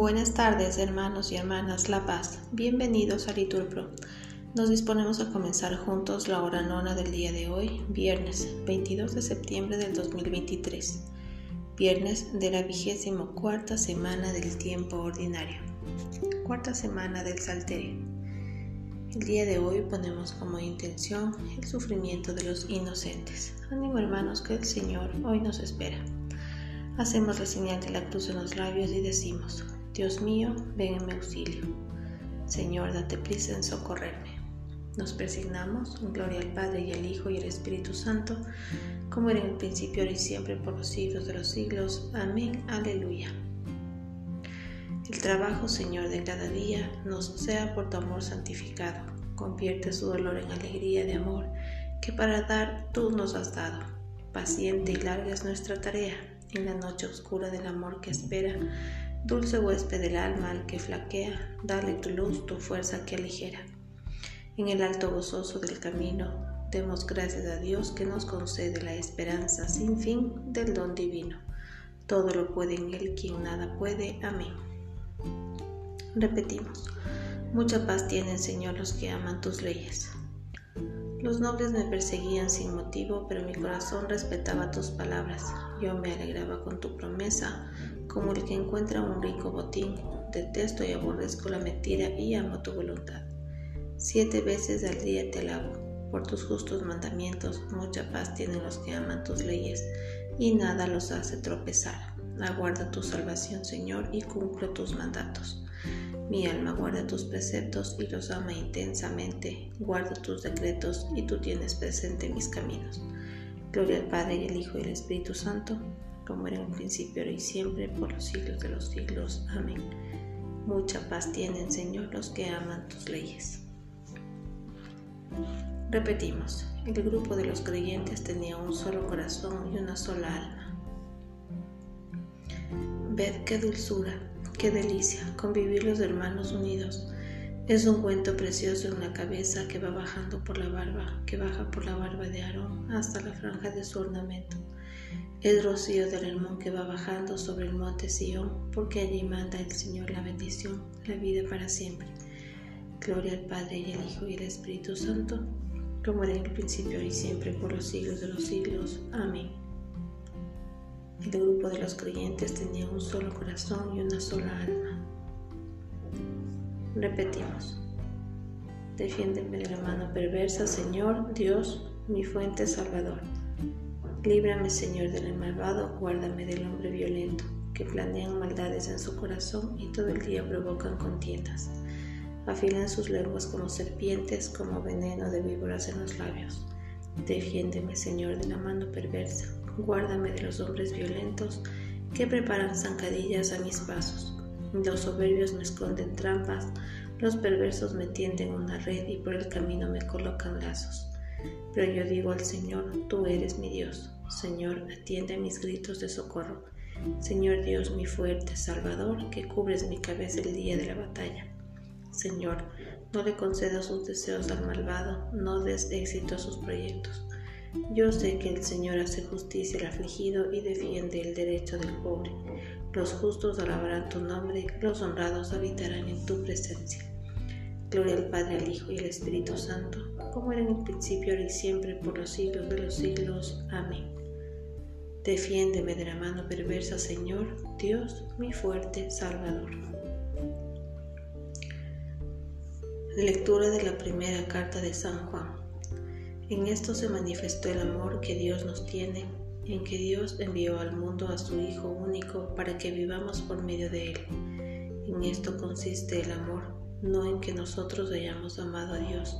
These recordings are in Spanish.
Buenas tardes, hermanos y hermanas La Paz. Bienvenidos a Liturpro. Nos disponemos a comenzar juntos la hora nona del día de hoy, viernes 22 de septiembre del 2023, viernes de la vigésimo cuarta semana del tiempo ordinario, cuarta semana del Salterio. El día de hoy ponemos como intención el sufrimiento de los inocentes. Ánimo, hermanos, que el Señor hoy nos espera. Hacemos la señal de la cruz en los labios y decimos, Dios mío, ven en mi auxilio. Señor, date prisa en socorrerme. Nos presignamos, gloria al Padre y al Hijo y al Espíritu Santo, como era en el principio, ahora y siempre, por los siglos de los siglos. Amén, aleluya. El trabajo, Señor, de cada día nos sea por tu amor santificado. Convierte su dolor en alegría de amor que para dar tú nos has dado. Paciente y larga es nuestra tarea en la noche oscura del amor que espera, dulce huésped del alma al que flaquea, dale tu luz, tu fuerza que aligera. En el alto gozoso del camino, demos gracias a Dios que nos concede la esperanza sin fin del don divino. Todo lo puede en Él quien nada puede. Amén. Repetimos, mucha paz tienen, Señor, los que aman tus leyes. Los nobles me perseguían sin motivo, pero mi corazón respetaba tus palabras. Yo me alegraba con tu promesa, como el que encuentra un rico botín. Detesto y aborrezco la mentira y amo tu voluntad. Siete veces al día te alabo. Por tus justos mandamientos, mucha paz tienen los que aman tus leyes, y nada los hace tropezar. Aguarda tu salvación, Señor, y cumple tus mandatos. Mi alma guarda tus preceptos y los ama intensamente. Guardo tus decretos y tú tienes presente mis caminos. Gloria al Padre y al Hijo y al Espíritu Santo, como era en el principio, ahora y siempre, por los siglos de los siglos. Amén. Mucha paz tienen, Señor, los que aman tus leyes. Repetimos, el grupo de los creyentes tenía un solo corazón y una sola alma. Ved qué dulzura Qué delicia convivir los hermanos unidos. Es un cuento precioso en la cabeza que va bajando por la barba, que baja por la barba de Aarón hasta la franja de su ornamento. Es rocío del hermón que va bajando sobre el monte Sión, porque allí manda el Señor la bendición, la vida para siempre. Gloria al Padre y al Hijo y al Espíritu Santo, como era en el principio y siempre por los siglos de los siglos. Amén. El grupo de los creyentes tenía un solo corazón y una sola alma. Repetimos. Defiéndeme de la mano perversa, Señor, Dios, mi fuente salvador. Líbrame, Señor, del malvado, guárdame del hombre violento, que planean maldades en su corazón y todo el día provocan contiendas. Afilan sus lenguas como serpientes, como veneno de víboras en los labios. Defiéndeme, Señor, de la mano perversa Guárdame de los hombres violentos que preparan zancadillas a mis pasos. Los soberbios me esconden trampas, los perversos me tienden una red y por el camino me colocan lazos. Pero yo digo al Señor, tú eres mi Dios. Señor, atiende mis gritos de socorro. Señor Dios, mi fuerte Salvador, que cubres mi cabeza el día de la batalla. Señor, no le concedas sus deseos al malvado, no des éxito a sus proyectos. Yo sé que el Señor hace justicia al afligido y defiende el derecho del pobre. Los justos alabarán tu nombre, los honrados habitarán en tu presencia. Gloria al Padre, al Hijo y al Espíritu Santo, como era en el principio, ahora y siempre, por los siglos de los siglos. Amén. Defiéndeme de la mano perversa, Señor, Dios, mi fuerte Salvador. Lectura de la primera carta de San Juan. En esto se manifestó el amor que Dios nos tiene, en que Dios envió al mundo a su Hijo único para que vivamos por medio de Él. En esto consiste el amor, no en que nosotros hayamos amado a Dios,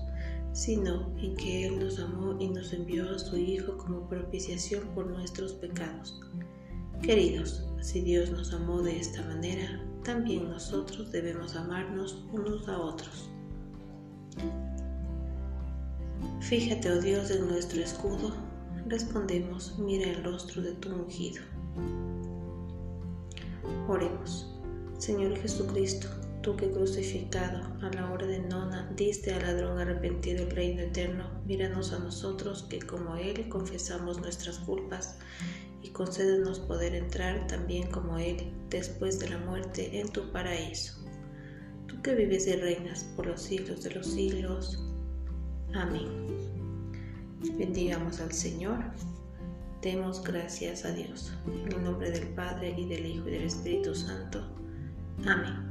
sino en que Él nos amó y nos envió a su Hijo como propiciación por nuestros pecados. Queridos, si Dios nos amó de esta manera, también nosotros debemos amarnos unos a otros. Fíjate, oh Dios, en nuestro escudo. Respondemos, mira el rostro de tu ungido. Oremos. Señor Jesucristo, Tú que crucificado a la hora de nona diste al ladrón arrepentido el reino eterno, míranos a nosotros que como Él confesamos nuestras culpas y concédenos poder entrar también como Él después de la muerte en tu paraíso. Tú que vives y reinas por los siglos de los siglos. Amén. Bendigamos al Señor. Demos gracias a Dios. En el nombre del Padre y del Hijo y del Espíritu Santo. Amén.